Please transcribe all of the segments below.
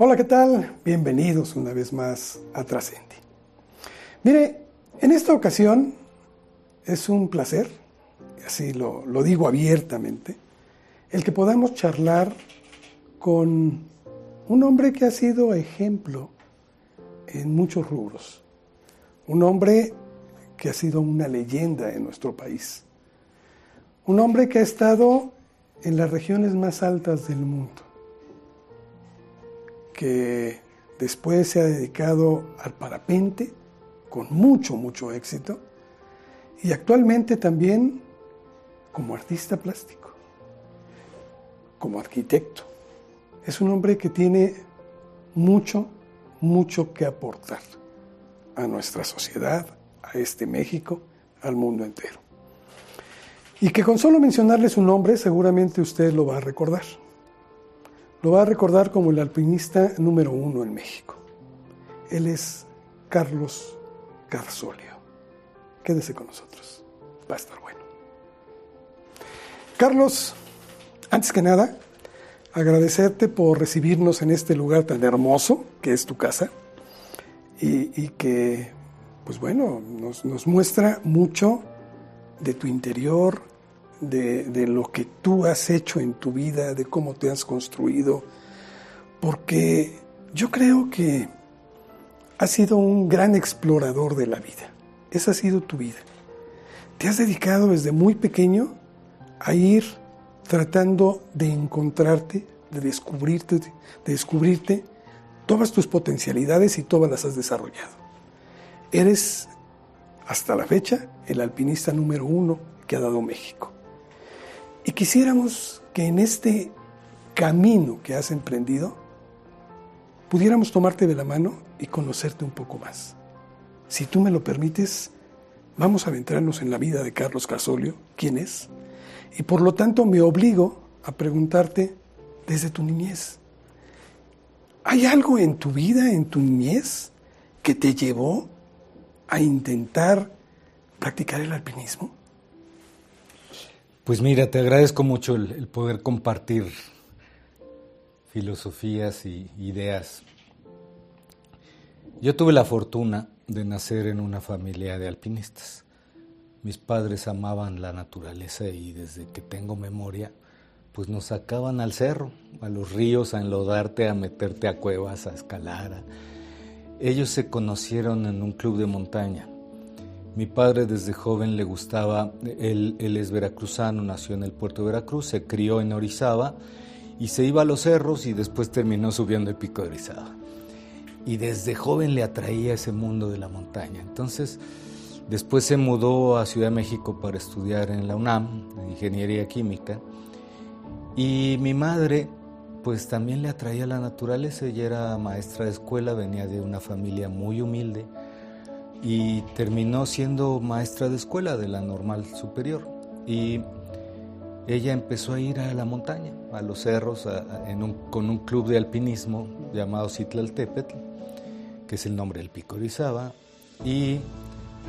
Hola, ¿qué tal? Bienvenidos una vez más a Trascendi. Mire, en esta ocasión es un placer, así lo, lo digo abiertamente, el que podamos charlar con un hombre que ha sido ejemplo en muchos rubros, un hombre que ha sido una leyenda en nuestro país, un hombre que ha estado en las regiones más altas del mundo que después se ha dedicado al parapente con mucho, mucho éxito y actualmente también como artista plástico, como arquitecto. Es un hombre que tiene mucho, mucho que aportar a nuestra sociedad, a este México, al mundo entero. Y que con solo mencionarle su nombre seguramente usted lo va a recordar lo va a recordar como el alpinista número uno en México. Él es Carlos Garzolio. Quédese con nosotros. Va a estar bueno. Carlos, antes que nada, agradecerte por recibirnos en este lugar tan hermoso que es tu casa y, que, pues bueno, nos, nos muestra mucho de tu interior, de, lo que tú has hecho en tu vida, de cómo te has construido, porque yo creo que has sido un gran explorador de la vida. Esa ha sido tu vida. Te has dedicado desde muy pequeño a ir tratando de encontrarte, de descubrirte, de descubrirte todas tus potencialidades y todas las has desarrollado. Eres, hasta la fecha, el alpinista número uno que ha dado México. Y quisiéramos que en este camino que has emprendido, pudiéramos tomarte de la mano y conocerte un poco más. Si tú me lo permites, vamos a adentrarnos en la vida de Carlos Casolio, quién es, y por lo tanto me obligo a preguntarte desde tu niñez. ¿Hay algo en tu vida, en tu niñez, que te llevó a intentar practicar el alpinismo? Pues mira, te agradezco mucho el, poder compartir filosofías y ideas. Yo tuve la fortuna de nacer en una familia de alpinistas. Mis padres amaban la naturaleza y desde que tengo memoria, pues nos sacaban al cerro, a los ríos, a enlodarte, a meterte a cuevas, a escalar. Ellos se conocieron en un club de montaña mi padre desde joven le gustaba, él, es veracruzano, nació en el puerto de Veracruz, se crió en Orizaba y se iba a los cerros y después terminó subiendo el pico de Orizaba. Y desde joven le atraía ese mundo de la montaña. Entonces, después se mudó a Ciudad de México para estudiar en la UNAM, en Ingeniería Química. Y mi madre, pues también le atraía la naturaleza. Ella era maestra de escuela, venía de una familia muy humilde y terminó siendo maestra de escuela de la normal superior. Y ella empezó a ir a la montaña, a los cerros, con un club de alpinismo llamado Citlaltépetl, que es el nombre del pico Orizaba, y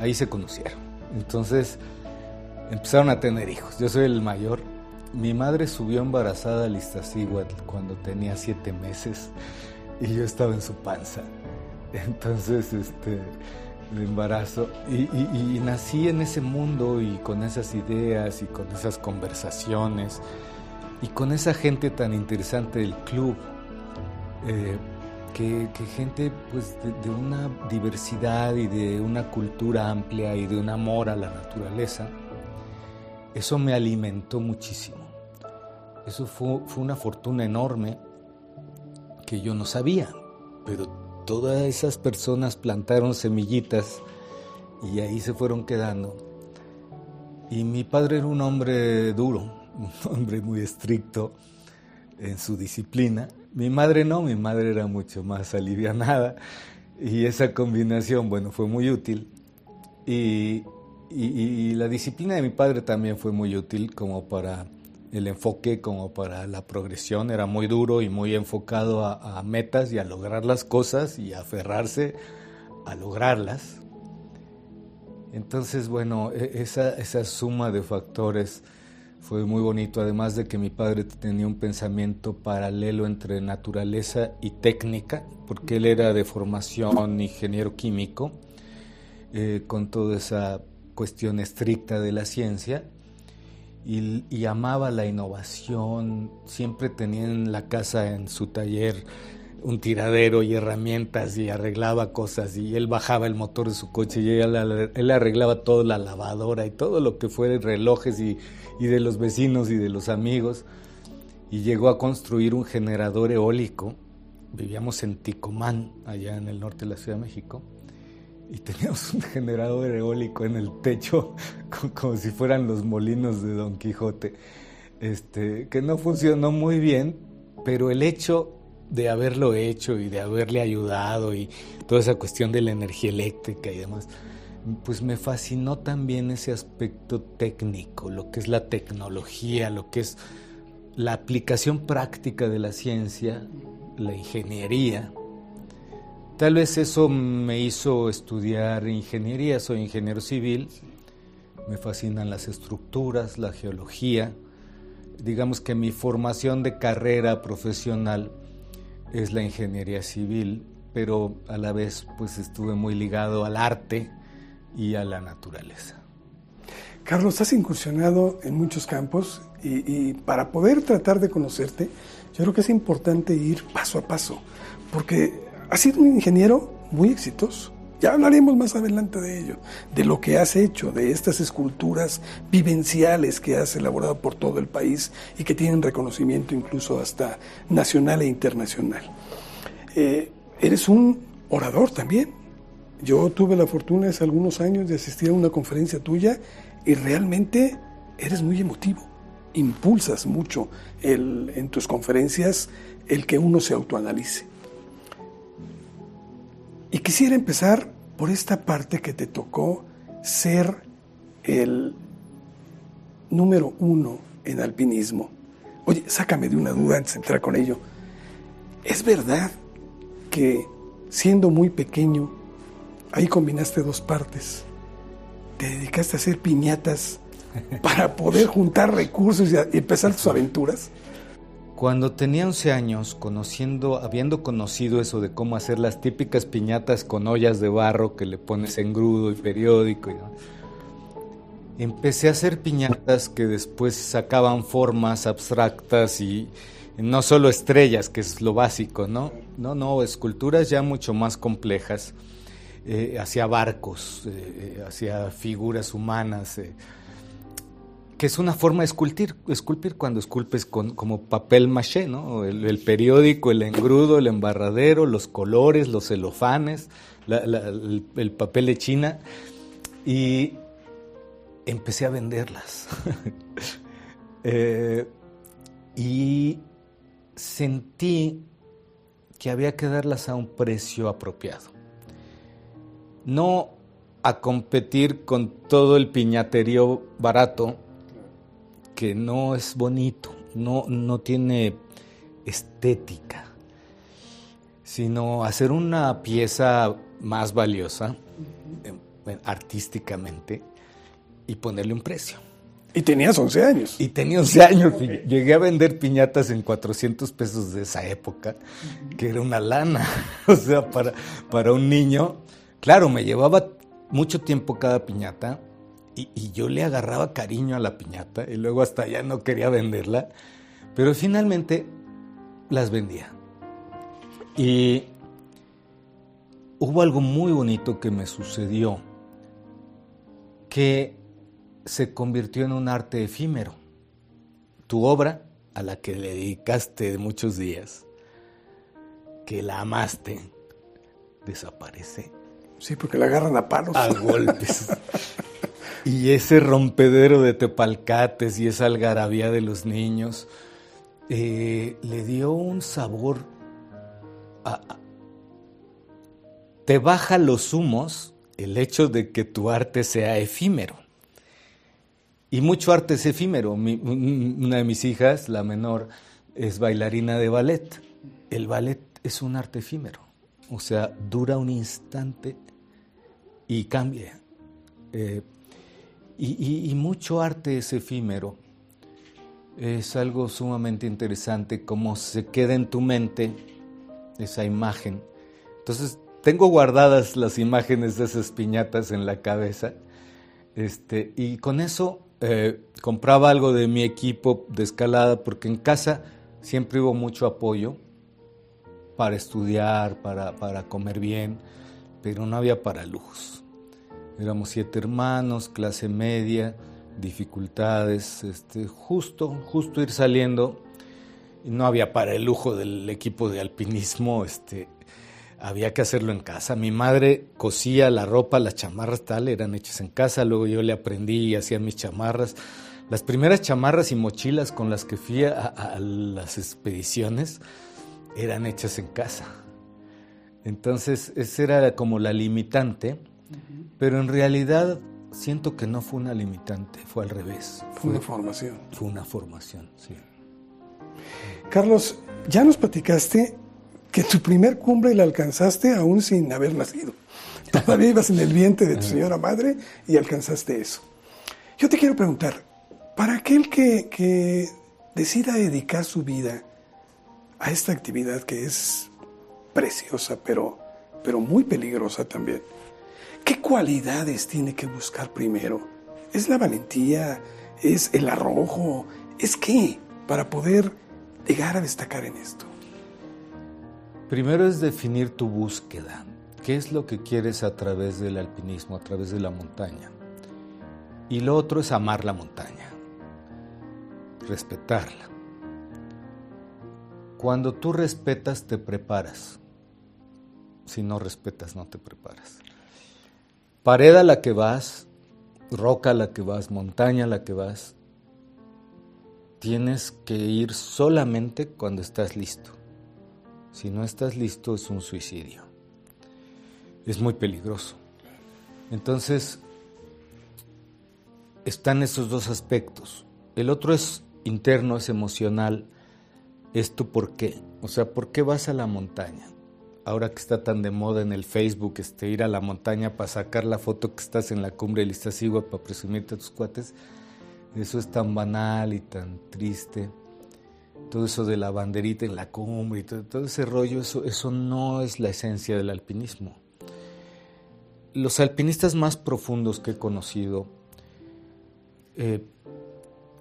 ahí se conocieron. Entonces empezaron a tener hijos. Yo soy el mayor. Mi madre subió embarazada al Iztaccíhuatl cuando tenía siete meses y yo estaba en su panza. Entonces, este el embarazo. Y, nací en ese mundo y con esas ideas y con esas conversaciones y con esa gente tan interesante del club, eh, que, gente pues de, una diversidad y de una cultura amplia y de un amor a la naturaleza. Eso me alimentó muchísimo. Eso fue, fue una fortuna enorme que yo no sabía, pero todas esas personas plantaron semillitas y ahí se fueron quedando. Y mi padre era un hombre duro, un hombre muy estricto en su disciplina. Mi madre no, mi madre era mucho más alivianada y esa combinación, bueno, fue muy útil. Y, y la disciplina de mi padre también fue muy útil como para el enfoque como para la progresión era muy duro y muy enfocado a, metas y a lograr las cosas y a aferrarse a lograrlas. Entonces, bueno, e, esa, esa suma de factores Fue muy bonito, además de que mi padre tenía un pensamiento paralelo entre naturaleza y técnica, porque él era de formación ingeniero químico, eh, con toda esa cuestión estricta de la ciencia, y, amaba la innovación, siempre tenía en la casa, en su taller, un tiradero y herramientas y arreglaba cosas y él bajaba el motor de su coche y él, arreglaba toda la lavadora y todo lo que fuera, relojes y, de los vecinos y de los amigos y llegó a construir un generador eólico. Vivíamos en Ticomán, allá en el norte de la Ciudad de México, y teníamos un generador eólico en el techo como, si fueran los molinos de Don Quijote, este, que no funcionó muy bien, pero el hecho de haberlo hecho y de haberle ayudado y toda esa cuestión de la energía eléctrica y demás, pues me fascinó también ese aspecto técnico, lo que es la tecnología, lo que es la aplicación práctica de la ciencia, la ingeniería. Tal vez eso me hizo estudiar ingeniería, soy ingeniero civil, me fascinan las estructuras, la geología. Digamos que mi formación de carrera profesional es la ingeniería civil, pero a la vez pues estuve muy ligado al arte y a la naturaleza. Carlos, has incursionado en muchos campos y, para poder tratar de conocerte, yo creo que es importante ir paso a paso, porque has sido un ingeniero muy exitoso. Ya hablaremos más adelante de ello, de lo que has hecho, de estas esculturas vivenciales que has elaborado por todo el país y que tienen reconocimiento incluso hasta nacional e internacional. Eh, eres un orador también. Yo tuve la fortuna hace algunos años de asistir a una conferencia tuya y realmente eres muy emotivo. Impulsas mucho en tus conferencias el que uno se autoanalice. Y quisiera empezar por esta parte que te tocó ser el número uno en alpinismo. Oye, sácame de una duda antes de entrar con ello. ¿Es verdad que siendo muy pequeño, ahí combinaste dos partes? Te dedicaste a hacer piñatas para poder juntar recursos y empezar tus aventuras. Cuando tenía 11 años, conociendo, habiendo conocido eso de cómo hacer las típicas piñatas con ollas de barro que le pones en grudo y periódico, empecé a hacer piñatas que después sacaban formas abstractas y no solo estrellas, que es lo básico, ¿no? No, no, esculturas ya mucho más complejas, eh, hacia barcos, eh, eh, hacia figuras humanas que es una forma de esculpir, esculpir cuando esculpes con, como papel maché, ¿no? El, periódico, el engrudo, el embarradero, los colores, los celofanes, el, papel de China. Y empecé a venderlas. Eh, y sentí que había que darlas a un precio apropiado. No a competir con todo el piñaterío barato que no es bonito, no, no tiene estética, sino hacer una pieza más valiosa eh, artísticamente y ponerle un precio. Y tenías 11 años. Y tenía 11 años. Llegué a vender piñatas en 400 pesos de esa época, que era una lana. O sea, para, para un niño. Claro, me llevaba mucho tiempo cada piñata, y, yo le agarraba cariño a la piñata y luego hasta ya no quería venderla, pero finalmente las vendía. Y hubo algo muy bonito que me sucedió, que se convirtió en un arte efímero. Tu obra, a la que le dedicaste muchos días, que la amaste, desaparece. Sí, porque la agarran a palos. A golpes. Y ese rompedero de tepalcates y esa algarabía de los niños eh, le dio un sabor. te baja los humos el hecho de que tu arte sea efímero. Y mucho arte es efímero. una de mis hijas, la menor, es bailarina de ballet. El ballet es un arte efímero. O sea, dura un instante y cambia. Eh, y, mucho arte es efímero. Es algo sumamente interesante cómo se queda en tu mente esa imagen. Entonces, tengo guardadas las imágenes de esas piñatas en la cabeza. Este, y con eso eh, compraba algo de mi equipo de escalada, porque en casa siempre hubo mucho apoyo para estudiar, para, para comer bien, pero no había para lujos. Éramos siete hermanos, clase media, dificultades, este, justo, justo ir saliendo. No había para el lujo del equipo de alpinismo, este, había que hacerlo en casa. Mi madre cosía la ropa, las chamarras tal, eran hechas en casa, luego yo le aprendí y hacía mis chamarras. Las primeras chamarras y mochilas con las que fui a, las expediciones eran hechas en casa. Entonces, esa era como la limitante, pero en realidad siento que no fue una limitante, fue al revés. Fue, una formación. Fue una formación, sí. Carlos, ya nos platicaste que tu primer cumbre la alcanzaste aún sin haber nacido. Todavía ibas en el vientre de tu señora madre y alcanzaste eso. Yo te quiero preguntar, para aquel que, decida dedicar su vida a esta actividad que es preciosa, pero, pero muy peligrosa también, ¿qué cualidades tiene que buscar primero? ¿Es la valentía? ¿Es el arrojo? ¿Es qué para poder llegar a destacar en esto? Primero es definir tu búsqueda. ¿Qué es lo que quieres a través del alpinismo, a través de la montaña? Y lo otro es amar la montaña, respetarla. Cuando tú respetas, te preparas. Si no respetas, no te preparas. Pared a la que vas, roca a la que vas, montaña a la que vas, tienes que ir solamente cuando estás listo. Si no estás listo es un suicidio. Es muy peligroso. Entonces, están esos dos aspectos. El otro es interno, es emocional, es tu por qué. O sea, ¿por qué vas a la montaña? Ahora que está tan de moda en el Facebook, este, ir a la montaña para sacar la foto que estás en la cumbre del Iztaccíhuatl para presumirte a tus cuates, eso es tan banal y tan triste todo eso de la banderita en la cumbre y todo, ese rollo, eso, eso no es la esencia del alpinismo. Los alpinistas más profundos que he conocido, eh,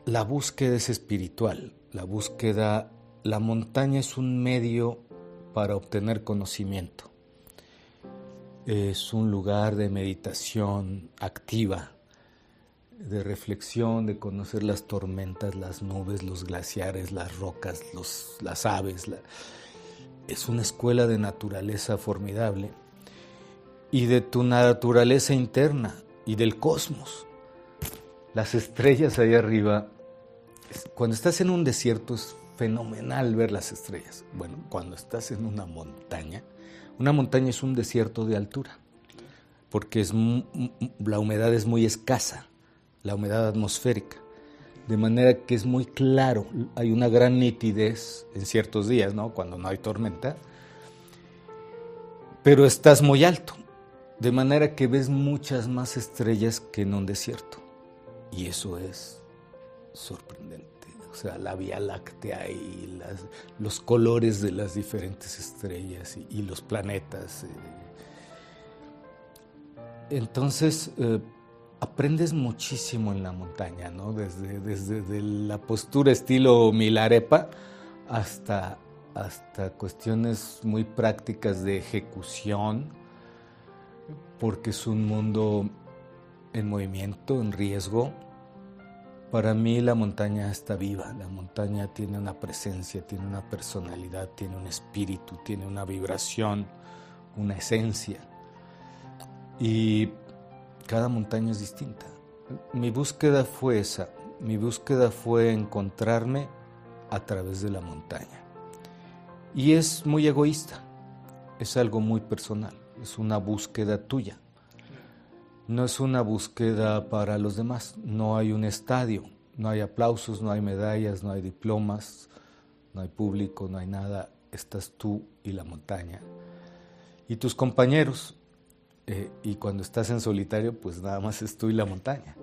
la búsqueda es espiritual, la búsqueda, la montaña es un medio para obtener conocimiento. Es un lugar de meditación activa, de reflexión, de conocer las tormentas, las nubes, los glaciares, las rocas, los, las aves. Es una escuela de naturaleza formidable y de tu naturaleza interna y del cosmos. Las estrellas ahí arriba, cuando estás en un desierto es fenomenal ver las estrellas. Bueno, cuando estás en una montaña, una montaña es un desierto de altura, porque es, la humedad es muy escasa la humedad atmosférica. De manera que es muy claro, hay una gran nitidez en ciertos días, ¿no? Cuando no hay tormenta, pero estás muy alto, de manera que ves muchas más estrellas que en un desierto. Y eso es sorprendente. Sea, la Vía Láctea y los colores de las diferentes estrellas y, los planetas. Eh. Entonces, eh, aprendes muchísimo en la montaña, ¿no? Desde, desde la postura estilo Milarepa hasta, hasta cuestiones muy prácticas de ejecución, porque es un mundo en movimiento, en riesgo. Para mí la montaña está viva, la montaña tiene una presencia, tiene una personalidad, tiene un espíritu, tiene una vibración, una esencia. Y cada montaña es distinta. Mi búsqueda fue esa, mi búsqueda fue encontrarme a través de la montaña. Y es muy egoísta, es algo muy personal, es una búsqueda tuya. No es una búsqueda para los demás, no hay un estadio, no hay aplausos, no hay medallas, no hay diplomas, no hay público, no hay nada, estás tú y la montaña. Y tus compañeros, eh, y cuando estás en solitario, pues nada más es tú y la montaña.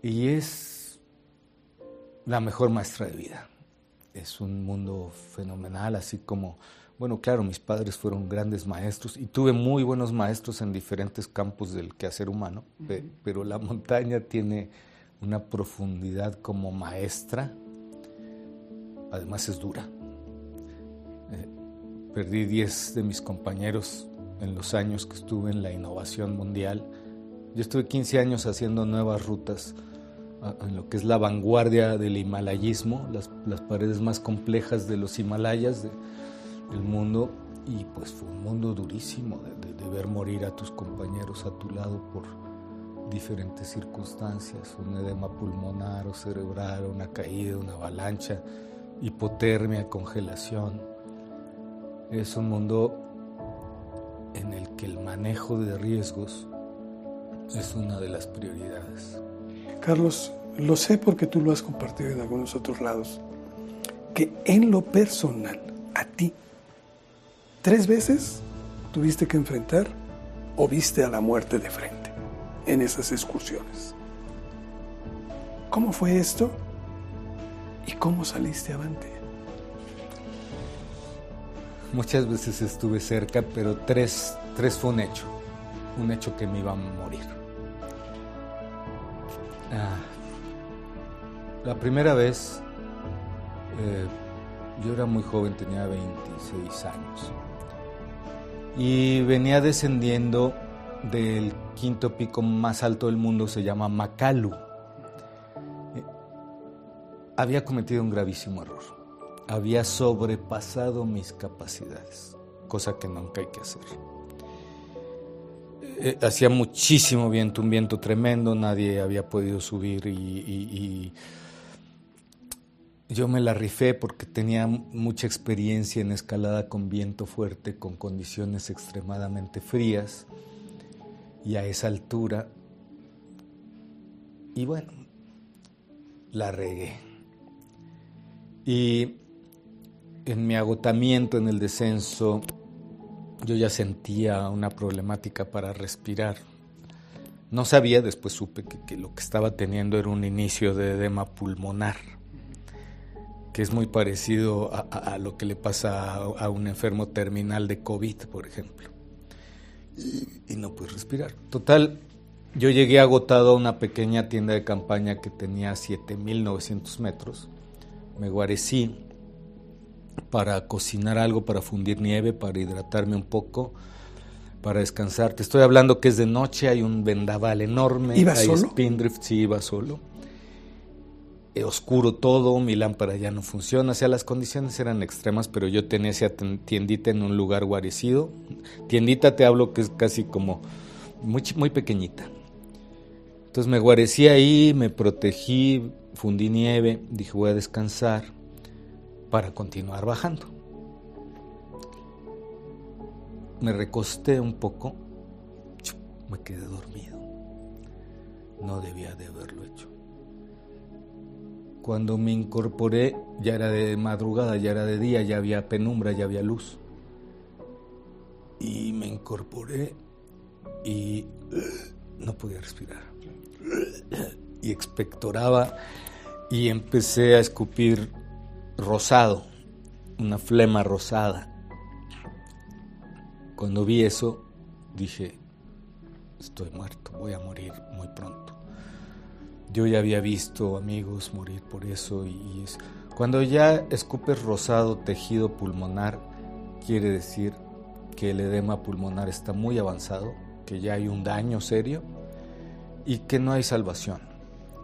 Y es la mejor maestra de vida. Es un mundo fenomenal, así como, bueno, claro, mis padres fueron grandes maestros y tuve muy buenos maestros en diferentes campos del quehacer humano, pero la montaña tiene una profundidad como maestra, además es dura. Eh, perdí 10 de mis compañeros en los años que estuve en la innovación mundial. Yo estuve 15 años haciendo nuevas rutas en lo que es la vanguardia del himalayismo, las, paredes más complejas de los Himalayas del mundo, y pues fue un mundo durísimo de, ver morir a tus compañeros a tu lado por diferentes circunstancias, un edema pulmonar o cerebral, una caída, una avalancha, hipotermia, congelación. Es un mundo en el que el manejo de riesgos es una de las prioridades. Carlos, lo sé porque tú lo has compartido en algunos otros lados, que en lo personal, a ti, tres veces tuviste que enfrentar o viste a la muerte de frente en esas excursiones. ¿Cómo fue esto? ¿Y cómo saliste avante? Muchas veces estuve cerca, pero tres, tres fue un hecho, un hecho que me iba a morir. Ah, la primera vez, eh, yo era muy joven, tenía 26 años, y venía descendiendo del quinto pico más alto del mundo, se llama Makalu. Eh, había cometido un gravísimo error había sobrepasado mis capacidades, cosa que nunca hay que hacer. Eh, hacía muchísimo viento, un viento tremendo, nadie había podido subir y, yo me la rifé porque tenía mucha experiencia en escalada con viento fuerte, con condiciones extremadamente frías y a esa altura. Y bueno, la regué. Y en mi agotamiento en el descenso, yo ya sentía una problemática para respirar. No sabía, después supe que, lo que estaba teniendo era un inicio de edema pulmonar, que es muy parecido a, lo que le pasa a, un enfermo terminal de COVID, por ejemplo. Y, y no pude respirar. Total, yo llegué agotado a una pequeña tienda de campaña que tenía 7.900 metros. Me guarecí para cocinar algo, para fundir nieve, para hidratarme un poco, para descansar. Te estoy hablando que es de noche, hay un vendaval enorme, ¿Iba hay solo? Spindrift, sí, iba solo. Eh, oscuro todo, mi lámpara ya no funciona, o sea, las condiciones eran extremas, pero yo tenía esa tiendita en un lugar guarecido. Tiendita te hablo que es casi como muy, muy pequeñita. Entonces me guarecí ahí, me protegí, fundí nieve, dije voy a descansar para continuar bajando. Me recosté un poco, me quedé dormido. No debía de haberlo hecho. Cuando me incorporé, ya era de madrugada, ya era de día, ya había penumbra, ya había luz. Y me incorporé y no podía respirar. Y expectoraba y empecé a escupir rosado, una flema rosada. Cuando vi eso, dije, estoy muerto, voy a morir muy pronto. Yo ya había visto amigos morir por eso y es, cuando ya escupes rosado tejido pulmonar, quiere decir que el edema pulmonar está muy avanzado, que ya hay un daño serio y que no hay salvación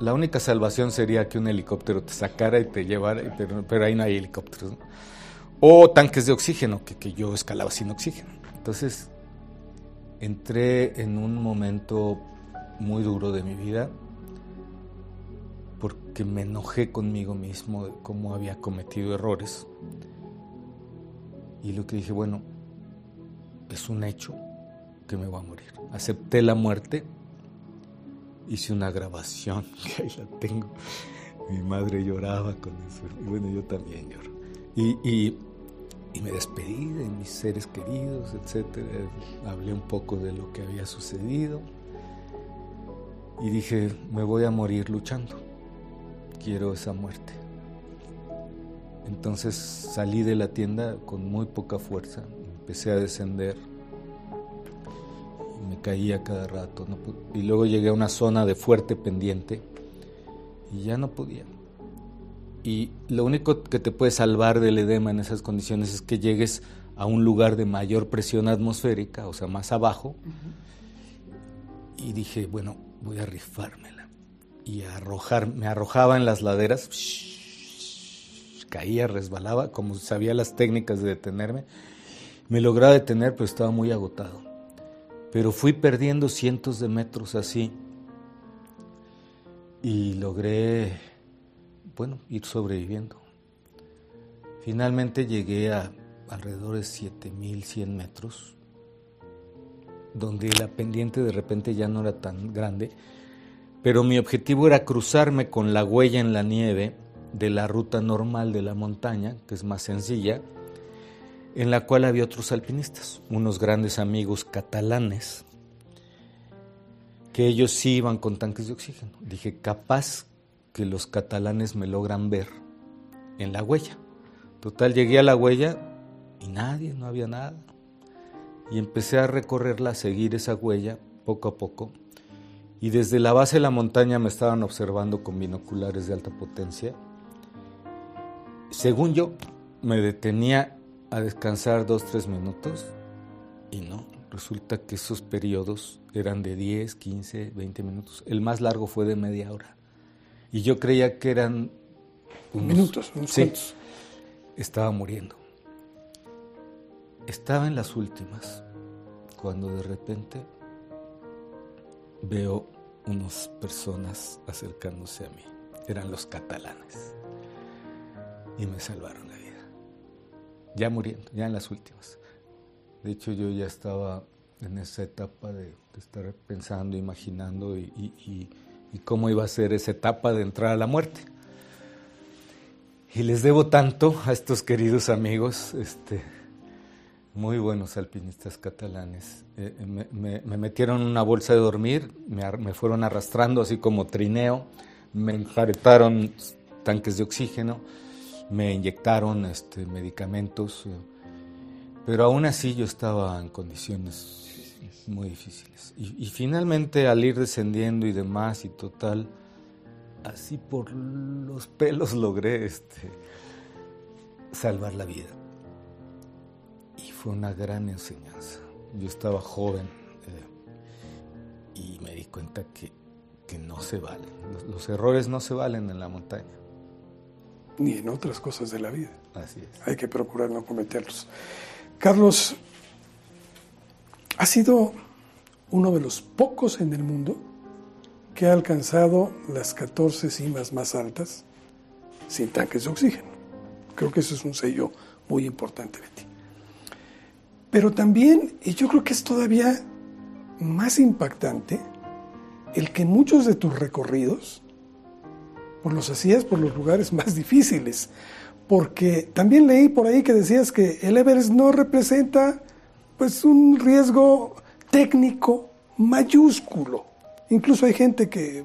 la única salvación sería que un helicóptero te sacara y te llevara, pero, ahí no hay helicópteros. O tanques de oxígeno, que, que yo escalaba sin oxígeno. Entonces, entré en un momento muy duro de mi vida porque me enojé conmigo mismo de cómo había cometido errores. Y lo que dije, bueno, es un hecho que me voy a morir. Acepté la muerte hice una grabación, que ahí la tengo. Mi madre lloraba con eso, y bueno, yo también lloro. Y, y, y, me despedí de mis seres queridos, etc. Hablé un poco de lo que había sucedido y dije, me voy a morir luchando. Quiero esa muerte. Entonces salí de la tienda con muy poca fuerza, empecé a descender, me caía cada rato, y luego llegué a una zona de fuerte pendiente y ya no podía. Y lo único que te puede salvar del edema en esas condiciones es que llegues a un lugar de mayor presión atmosférica, o sea, más abajo. Y dije, bueno, voy a rifármela. Y arrojar, me arrojaba en las laderas, caía, resbalaba, como sabía las técnicas de detenerme. Me lograba detener, pero estaba muy agotado. Pero fui perdiendo cientos de metros así. Y logré, bueno, ir sobreviviendo. Finalmente llegué a alrededor de 7100 metros, donde la pendiente de repente ya no era tan grande, pero mi objetivo era cruzarme con la huella en la nieve de la ruta normal de la montaña, que es más sencilla, en la cual había otros alpinistas, unos grandes amigos catalanes, que ellos sí iban con tanques de oxígeno. Dije, capaz que los catalanes me logran ver en la huella. Total, llegué a la huella, y nadie, no había nada. Y empecé a recorrerla, a seguir esa huella poco a poco. Y desde la base de la montaña me estaban observando con binoculares de alta potencia. Según yo, me detenía a descansar dos, tres minutos y no, resulta que esos periodos eran de 10, 15, 20 minutos. El más largo fue de media hora. Y yo creía que eran unos minutos, unos sí, Estaba muriendo. Estaba en las últimas cuando de repente veo unas personas acercándose a mí. Eran los catalanes. Y me salvaron la vida. Ya muriendo, ya en las últimas. De hecho, yo ya estaba en esa etapa de, estar pensando, imaginando y, y, cómo iba a ser esa etapa de entrar a la muerte. Y les debo tanto a estos queridos amigos, este, muy buenos alpinistas catalanes. Eh, eh, me, metieron en una bolsa de dormir, me, fueron arrastrando así como trineo, me enjaretaron tanques de oxígeno, me inyectaron este, medicamentos, eh, pero aún así yo estaba en condiciones muy difíciles. Y, y, finalmente al ir descendiendo y demás y total, así por los pelos logré este, salvar la vida y fue una gran enseñanza. Yo estaba joven eh, y me di cuenta que, no se valen. Los, errores no se valen en la montaña. Ni en otras cosas de la vida. Así es. Hay que procurar no cometerlos. Carlos, ha sido uno de los pocos en el mundo que ha alcanzado las 14 cimas más altas sin tanques de oxígeno. Creo que eso es un sello muy importante de ti. Pero también, y yo creo que es todavía más impactante, el que muchos de tus recorridos pues los hacías por los lugares más difíciles. Porque también leí por ahí que decías que el Everest no representa pues un riesgo técnico mayúsculo. Incluso hay gente que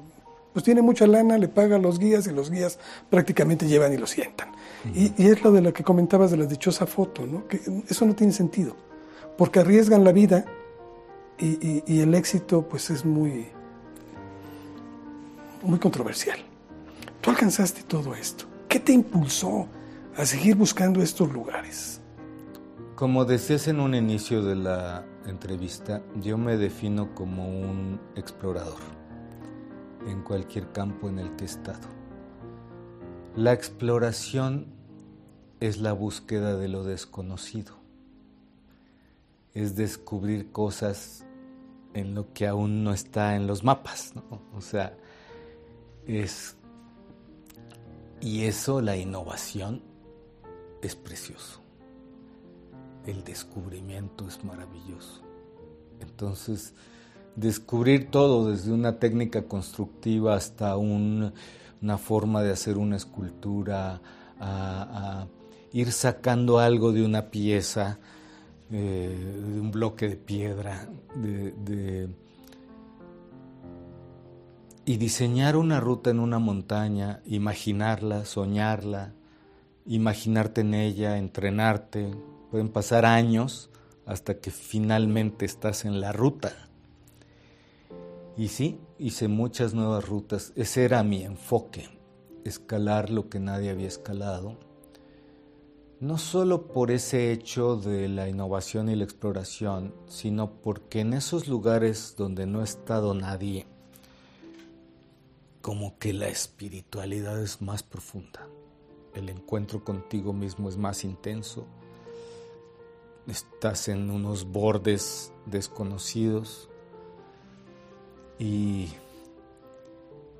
pues tiene mucha lana, le paga a los guías y los guías prácticamente llevan y lo sientan. y, y, es lo de lo que comentabas de la dichosa foto, ¿no? Que eso no tiene sentido porque arriesgan la vida y, el éxito pues es muy, muy controversial. Tú alcanzaste todo esto. ¿Qué te impulsó a seguir buscando estos lugares? Como decías en un inicio de la entrevista, yo me defino como un explorador en cualquier campo en el que he estado. La exploración es la búsqueda de lo desconocido es descubrir cosas en lo que aún no está en los mapas, O sea, es... Y eso, la innovación, es precioso. El descubrimiento es maravilloso. Entonces, descubrir todo, desde una técnica constructiva hasta una forma de hacer una escultura, a ir sacando algo de una pieza, eh, de un bloque de piedra, de, y diseñar una ruta en una montaña, imaginarla, soñarla, imaginarte en ella, entrenarte. Pueden pasar años hasta que finalmente estás en la ruta. Y sí, hice muchas nuevas rutas. Ese era mi enfoque, escalar lo que nadie había escalado. No solo por ese hecho de la innovación y la exploración, sino porque en esos lugares donde no ha estado nadie, como que la espiritualidad es más profunda. El encuentro contigo mismo es más intenso. Estás en unos bordes desconocidos y,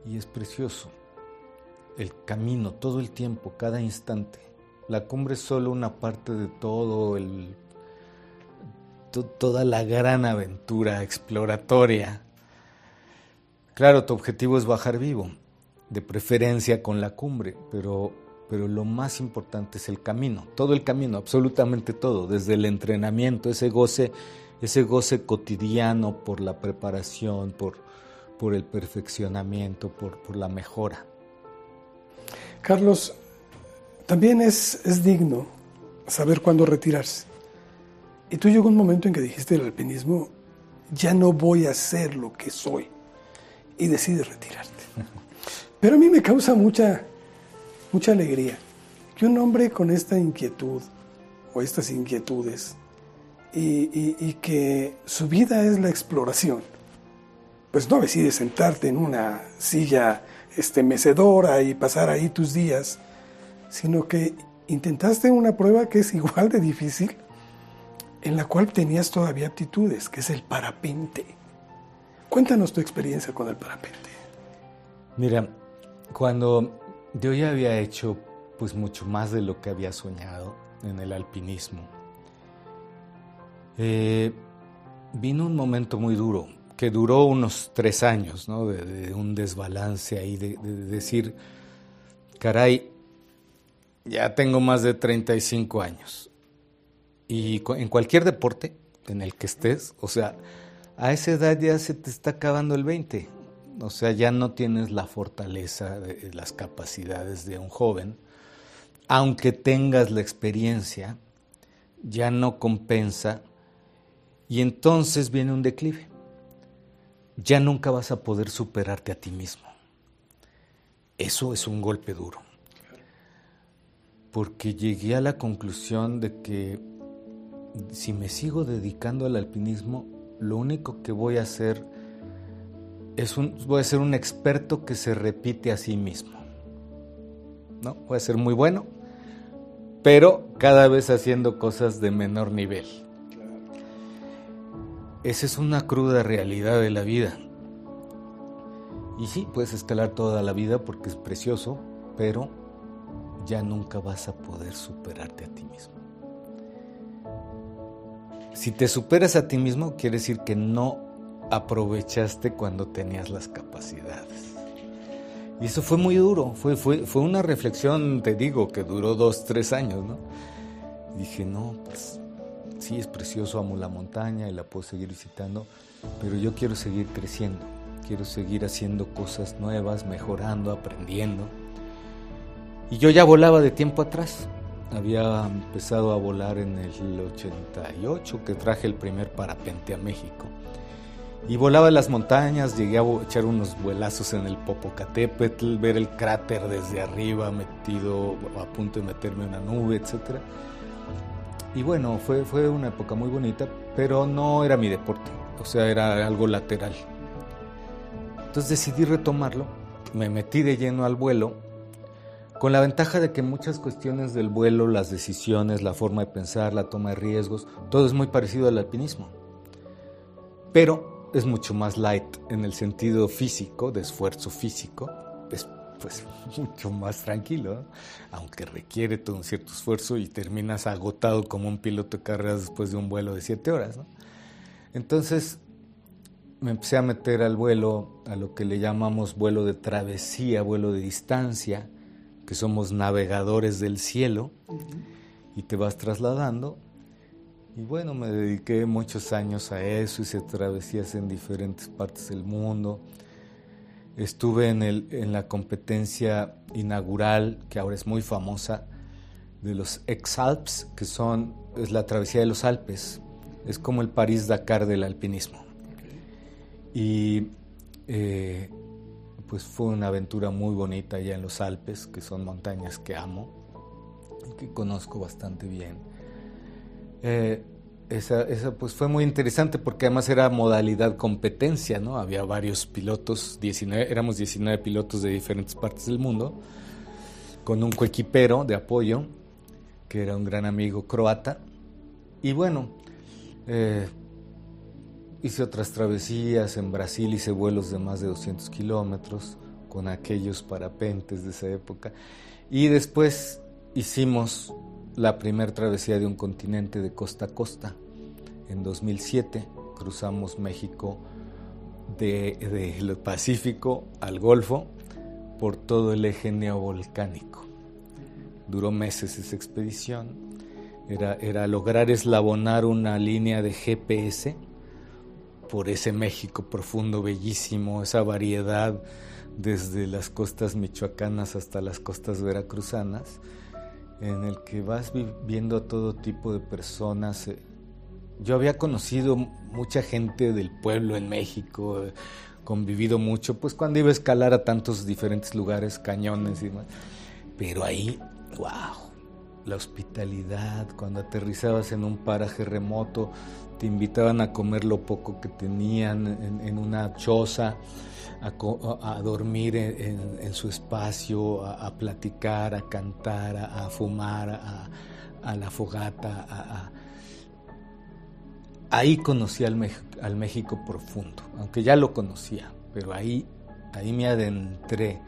y es precioso. El camino, todo el tiempo, cada instante. La cumbre es solo una parte de todo el toda la gran aventura exploratoria Claro, tu objetivo es bajar vivo, de preferencia con la cumbre, pero, pero lo más importante es el camino, todo el camino, absolutamente todo, desde el entrenamiento, ese goce, ese goce cotidiano por la preparación, por, por el perfeccionamiento, por, por la mejora. Carlos, también es, es digno saber cuándo retirarse. Y tú llegó un momento en que dijiste el alpinismo, ya no voy a ser lo que soy y decides retirarte. Pero a mí me causa mucha, mucha alegría que un hombre con esta inquietud o estas inquietudes y, que su vida es la exploración, pues no decides sentarte en una silla este, mecedora y pasar ahí tus días, sino que intentaste una prueba que es igual de difícil, en la cual tenías todavía aptitudes, que es el parapente. Cuéntanos tu experiencia con el parapente. Mira, cuando yo ya había hecho pues mucho más de lo que había soñado en el alpinismo, eh, vino un momento muy duro, que duró unos tres años, ¿no? de, un desbalance ahí, de, de, decir, caray, ya tengo más de 35 años. Y en cualquier deporte en el que estés, o sea, a esa edad ya se te está acabando el 20. O sea, ya no tienes la fortaleza, las capacidades de un joven. Aunque tengas la experiencia, ya no compensa y entonces viene un declive. Ya nunca vas a poder superarte a ti mismo. Eso es un golpe duro. Porque llegué a la conclusión de que si me sigo dedicando al alpinismo, lo único que voy a hacer es un, voy a ser un experto que se repite a sí mismo. ¿No? Voy a ser muy bueno, pero cada vez haciendo cosas de menor nivel. Esa es una cruda realidad de la vida. Y sí, puedes escalar toda la vida porque es precioso, pero ya nunca vas a poder superarte a ti mismo. Si te superas a ti mismo, quiere decir que no aprovechaste cuando tenías las capacidades. Y eso fue muy duro, fue, fue, fue una reflexión, te digo, que duró dos, tres años, ¿no? dije, no, pues sí, es precioso, amo la montaña y la puedo seguir visitando, pero yo quiero seguir creciendo, quiero seguir haciendo cosas nuevas, mejorando, aprendiendo. Y yo ya volaba de tiempo atrás, había empezado a volar en el 88, que traje el primer parapente a México. Y volaba en las montañas, llegué a echar unos vuelazos en el Popocatépetl, ver el cráter desde arriba, metido a punto de meterme en una nube, etc. Y bueno, fue, fue una época muy bonita, pero no era mi deporte, o sea, era algo lateral. Entonces decidí retomarlo, me metí de lleno al vuelo con la ventaja de que muchas cuestiones del vuelo, las decisiones, la forma de pensar, la toma de riesgos, todo es muy parecido al alpinismo. Pero es mucho más light en el sentido físico, de esfuerzo físico, es pues mucho más tranquilo, aunque requiere todo un cierto esfuerzo y terminas agotado como un piloto de carreras después de un vuelo de siete horas. Entonces me empecé a meter al vuelo, a lo que le llamamos vuelo de travesía, vuelo de distancia, que somos navegadores del cielo y te vas trasladando. Y bueno, me dediqué muchos años a eso, hice travesías en diferentes partes del mundo. Estuve en, el, en la competencia inaugural, que ahora es muy famosa, de los Ex-Alps, que son, es la travesía de los Alpes. Es como el París-Dakar del alpinismo. Y eh, pues fue una aventura muy bonita allá en los Alpes, que son montañas que amo y que conozco bastante bien. Eh, esa, esa, pues fue muy interesante porque además era modalidad competencia, ¿no? Había varios pilotos, 19, éramos 19 pilotos de diferentes partes del mundo, con un coequipero de apoyo, que era un gran amigo croata. Y bueno, eh, hice otras travesías en Brasil, hice vuelos de más de 200 kilómetros con aquellos parapentes de esa época. Y después hicimos la primera travesía de un continente de costa a costa. En 2007 cruzamos México del Pacífico al Golfo por todo el eje neovolcánico. Duró meses esa expedición. Era, era lograr eslabonar una línea de GPS por ese México profundo, bellísimo, esa variedad desde las costas michoacanas hasta las costas veracruzanas en el que vas viendo a todo tipo de personas. Eh, yo había conocido mucha gente del pueblo en México, eh, convivido mucho, pues cuando iba a escalar a tantos diferentes lugares, cañones y demás. Pero ahí, wow, la hospitalidad, cuando aterrizabas en un paraje remoto, te invitaban a comer lo poco que tenían en una choza a, dormir en, su espacio, a, platicar, a cantar, a, fumar, a, la fogata. Ahí conocí al, al México profundo, aunque ya lo conocía, pero ahí, ahí me adentré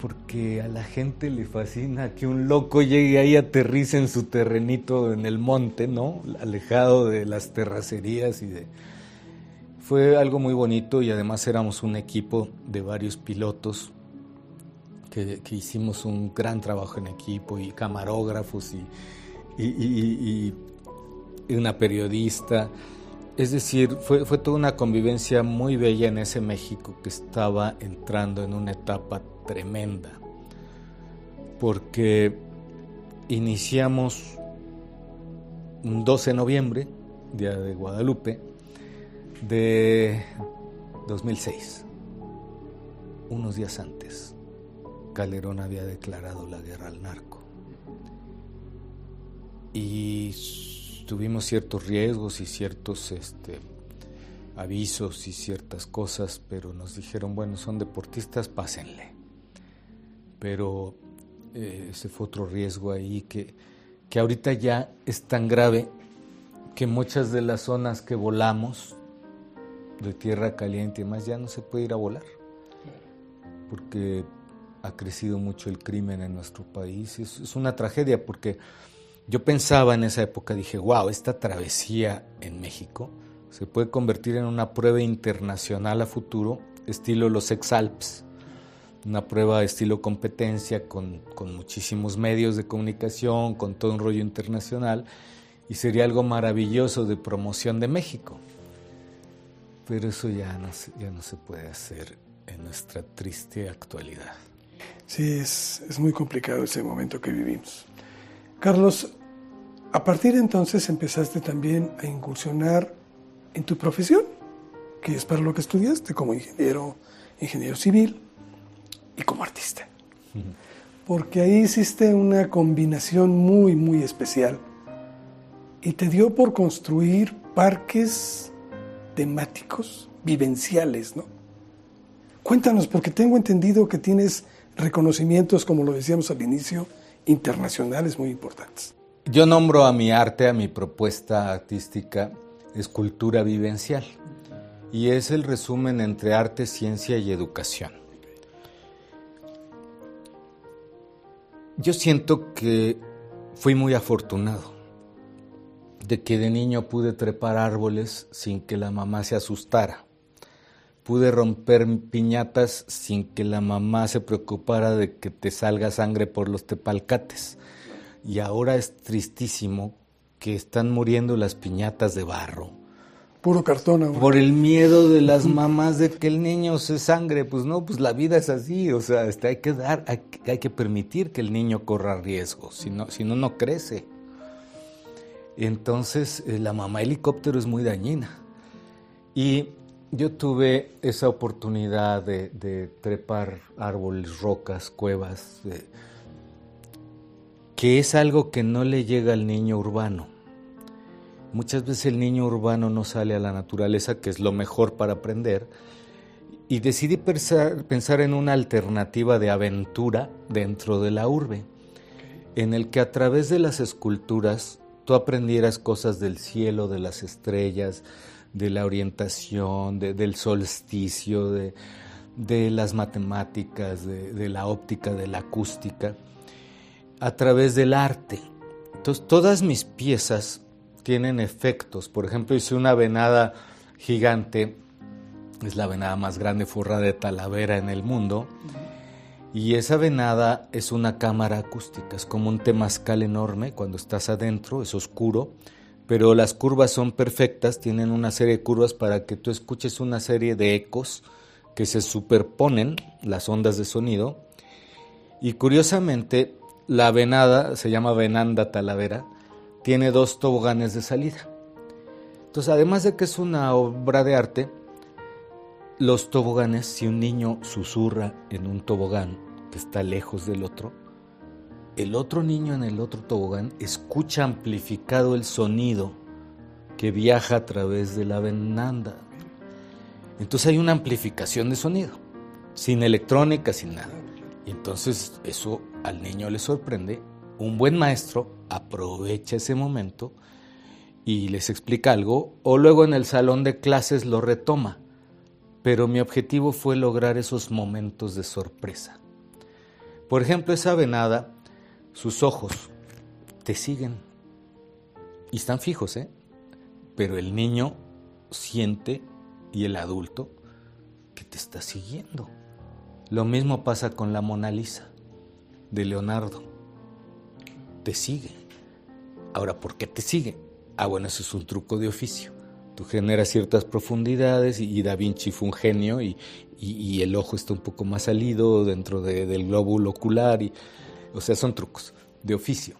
porque a la gente le fascina que un loco llegue ahí, aterrice en su terrenito en el monte, ¿no? Alejado de las terracerías y fue algo muy bonito y además éramos un equipo de varios pilotos que, hicimos un gran trabajo en equipo y camarógrafos y, una periodista. Es decir, fue, fue toda una convivencia muy bella en ese México que estaba entrando en una etapa tremenda. Porque iniciamos un 12 de noviembre, Día de Guadalupe, de 2006. Unos días antes, Calderón había declarado la guerra al narco. Y tuvimos ciertos riesgos y ciertos este, avisos y ciertas cosas, pero nos dijeron, bueno, son deportistas, pásenle. Pero eh, ese fue otro riesgo ahí que, que ahorita ya es tan grave que muchas de las zonas que volamos de tierra caliente y más, ya no se puede ir a volar, porque ha crecido mucho el crimen en nuestro país. Es, una tragedia porque yo pensaba en esa época, dije, wow, esta travesía en México se puede convertir en una prueba internacional a futuro, estilo los Exalps, una prueba de estilo competencia con, con muchísimos medios de comunicación, con todo un rollo internacional, y sería algo maravilloso de promoción de México pero eso ya no, ya no se puede hacer en nuestra triste actualidad. Sí, es, es muy complicado ese momento que vivimos. Carlos, a partir de entonces empezaste también a incursionar en tu profesión, que es para lo que estudiaste como ingeniero, ingeniero civil y como artista. Porque ahí hiciste una combinación muy, muy especial y te dio por construir parques temáticos, vivenciales, ¿no? Cuéntanos, porque tengo entendido que tienes reconocimientos, como lo decíamos al inicio, internacionales muy importantes. Yo nombro a mi arte, a mi propuesta artística, escultura vivencial, y es el resumen entre arte, ciencia y educación. Yo siento que fui muy afortunado de que de niño pude trepar árboles sin que la mamá se asustara. Pude romper piñatas sin que la mamá se preocupara de que te salga sangre por los tepalcates. Y ahora es tristísimo que están muriendo las piñatas de barro Puro cartón Por el miedo de las mamás de que el niño se sangre, pues no, pues la vida es así, o sea, este, hay que dar, hay, hay, que permitir que el niño corra riesgos, si no, si no, no crece. Entonces, eh, la mamá helicóptero es muy dañina. Y yo tuve esa oportunidad de, trepar árboles, rocas, cuevas, que es algo que no le llega al niño urbano. Muchas veces el niño urbano no sale a la naturaleza, que es lo mejor para aprender, y decidí pensar, pensar en una alternativa de aventura dentro de la urbe, en el que a través de las esculturas tú aprendieras cosas del cielo, de las estrellas, de la orientación, del solsticio, de, las matemáticas, de, la óptica, de la acústica, a través del arte. Entonces, todas mis piezas tienen efectos. Por ejemplo, hice una venada gigante, es la venada más grande forrada de talavera en el mundo. Y esa venada es una cámara acústica, es como un temazcal enorme cuando estás adentro, es oscuro pero las curvas son perfectas, tienen una serie de curvas para que tú escuches una serie de ecos que se superponen, las ondas de sonido, y curiosamente la venada, se llama venanda talavera, tiene dos toboganes de salida. Entonces, además de que es una obra de arte, los toboganes, si un niño susurra en un tobogán que está lejos del otro, el otro niño en el otro tobogán escucha amplificado el sonido que viaja a través de la venanda. Entonces hay una amplificación de sonido, sin electrónica, sin nada. Y entonces eso al niño le sorprende. Un buen maestro aprovecha ese momento y les explica algo, o luego en el salón de clases lo retoma. Pero mi objetivo fue lograr esos momentos de sorpresa. Por ejemplo, esa venada sus ojos te siguen y están fijos, ¿eh? Pero el niño siente y el adulto que te está siguiendo. Lo mismo pasa con la Mona Lisa de Leonardo. Te sigue. Ahora, ¿por qué te sigue? Ah, bueno, eso es un truco de oficio. Tú generas ciertas profundidades y, Da Vinci fue un genio y, el ojo está un poco más salido dentro del glóbulo ocular y o sea, son trucos de oficio,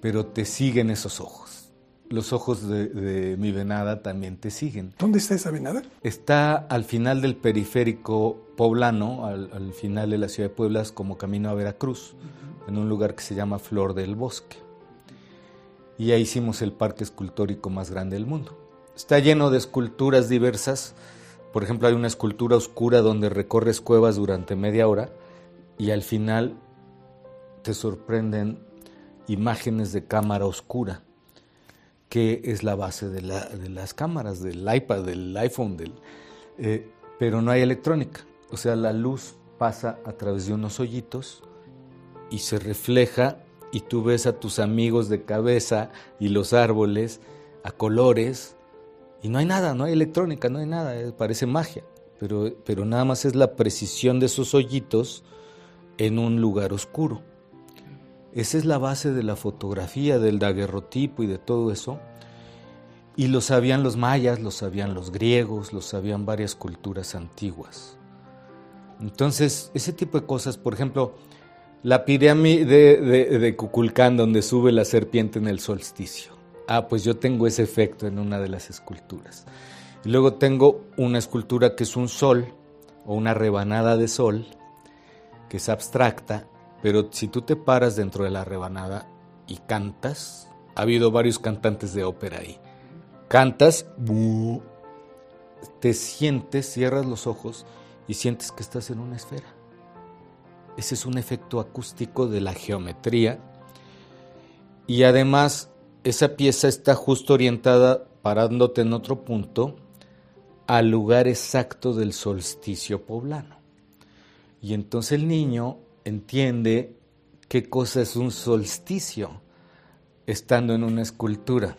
pero te siguen esos ojos. Los ojos de, mi venada también te siguen. ¿Dónde está esa venada? Está al final del periférico poblano, al, final de la ciudad de Puebla, como camino a Veracruz, en un lugar que se llama Flor del Bosque. Y ahí hicimos el parque escultórico más grande del mundo. Está lleno de esculturas diversas. Por ejemplo, hay una escultura oscura donde recorres cuevas durante media hora y al final te sorprenden imágenes de cámara oscura, que es la base de, las cámaras, del iPad, del iPhone, del, eh, pero no hay electrónica. O sea, la luz pasa a través de unos hoyitos y se refleja y tú ves a tus amigos de cabeza y los árboles a colores y no hay nada, no hay electrónica, no hay nada, eh, parece magia, pero, pero nada más es la precisión de esos hoyitos en un lugar oscuro. Esa es la base de la fotografía, del daguerrotipo y de todo eso. Y lo sabían los mayas, lo sabían los griegos, lo sabían varias culturas antiguas. Entonces, ese tipo de cosas, por ejemplo, la pirámide de, de, Cuculcán, donde sube la serpiente en el solsticio. Ah, pues yo tengo ese efecto en una de las esculturas. Y luego tengo una escultura que es un sol o una rebanada de sol, que es abstracta pero si tú te paras dentro de la rebanada y cantas, ha habido varios cantantes de ópera ahí. Cantas, te sientes, cierras los ojos y sientes que estás en una esfera. Ese es un efecto acústico de la geometría. Y además, esa pieza está justo orientada, parándote en otro punto, al lugar exacto del solsticio poblano. Y entonces el niño entiende qué cosa es un solsticio estando en una escultura.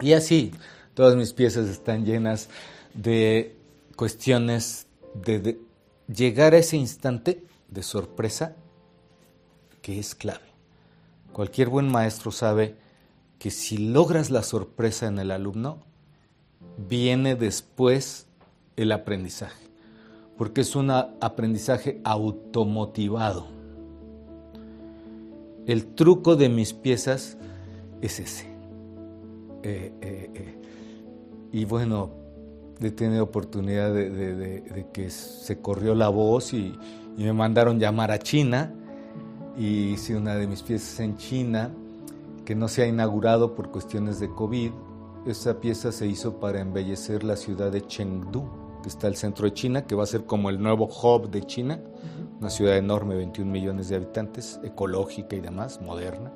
Y así, todas mis piezas están llenas de cuestiones de, llegar a ese instante de sorpresa que es clave. Cualquier buen maestro sabe que si logras la sorpresa en el alumno, viene después el aprendizaje, porque es un aprendizaje automotivado. El truco de mis piezas es ese. Eh, eh, eh, y bueno, he tenido oportunidad de, que se corrió la voz y, y, me mandaron llamar a China y hice una de mis piezas en China que no se ha inaugurado por cuestiones de COVID. Esa pieza se hizo para embellecer la ciudad de Chengdu, que está al centro de China, que va a ser como el nuevo hub de China, una ciudad enorme, 21 millones de habitantes, ecológica y demás, moderna.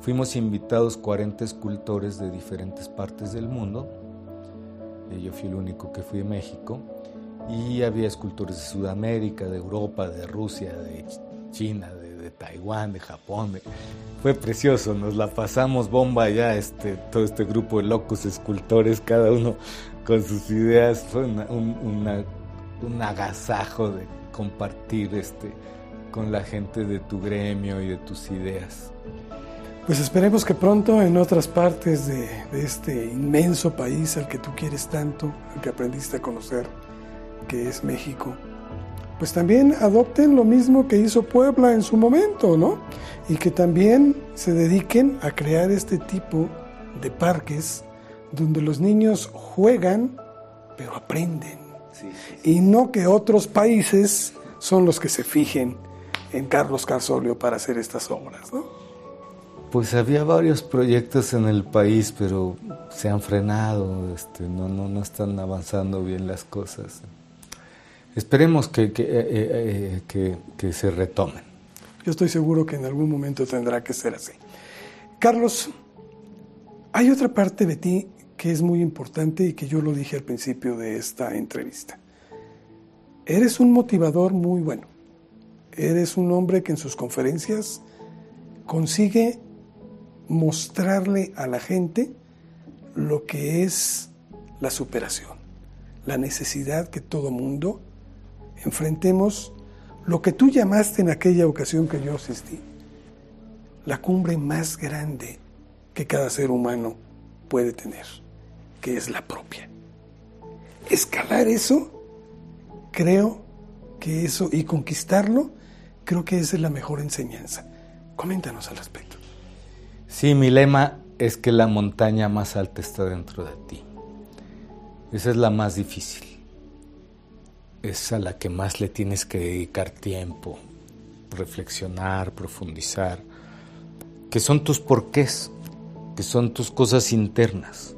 Fuimos invitados 40 escultores de diferentes partes del mundo. Eh, yo fui el único que fui de México. Y había escultores de Sudamérica, de Europa, de Rusia, de China, de, Taiwán, de Japón. Fue precioso, nos la pasamos bomba ya, este, todo este grupo de locos escultores, cada uno con sus ideas. Fue un, un agasajo de compartir este, con la gente de tu gremio y de tus ideas. Pues esperemos que pronto en otras partes de, este inmenso país al que tú quieres tanto, al que aprendiste a conocer, que es México, pues también adopten lo mismo que hizo Puebla en su momento, ¿no? Y que también se dediquen a crear este tipo de parques donde los niños juegan, pero aprenden. Y no que otros países son los que se fijen en Carlos Carsolio para hacer estas obras, ¿no? Pues había varios proyectos en el país, pero se han frenado, este, no, no, no están avanzando bien las cosas. Esperemos que, que, eh, eh, que, se retomen. Yo estoy seguro que en algún momento tendrá que ser así. Carlos, hay otra parte de ti que es muy importante y que yo lo dije al principio de esta entrevista. Eres un motivador muy bueno. Eres un hombre que en sus conferencias consigue mostrarle a la gente lo que es la superación, la necesidad que todo mundo enfrentemos lo que tú llamaste en aquella ocasión que yo asistí, la cumbre más grande que cada ser humano puede tener, que es la propia. Escalar eso, creo que eso, y conquistarlo, creo que esa es la mejor enseñanza. Coméntanos al respecto. Sí, mi lema es que la montaña más alta está dentro de ti. Esa es la más difícil. Es a la que más le tienes que dedicar tiempo, reflexionar, profundizar, que son tus porqués, que son tus cosas internas.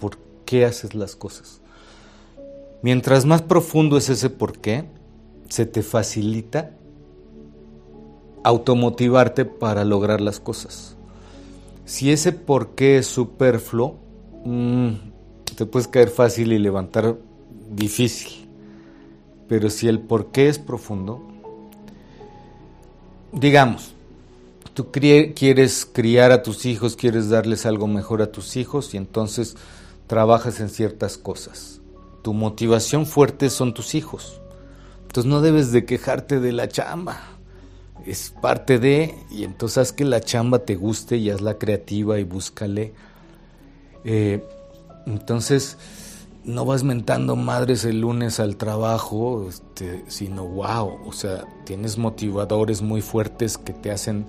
¿Por qué haces las cosas? Mientras más profundo es ese porqué, se te facilita automotivarte para lograr las cosas. Si ese por qué es superfluo, mm, te puedes caer fácil y levantar difícil. Pero si el por qué es profundo, digamos, tú quieres criar a tus hijos, quieres darles algo mejor a tus hijos y entonces trabajas en ciertas cosas. Tu motivación fuerte son tus hijos. Entonces no debes de quejarte de la chamba es parte de, y entonces haz que la chamba te guste y hazla creativa y búscale. Eh, entonces, no vas mentando madres el lunes al trabajo, este, sino wow, o sea, tienes motivadores muy fuertes que te hacen,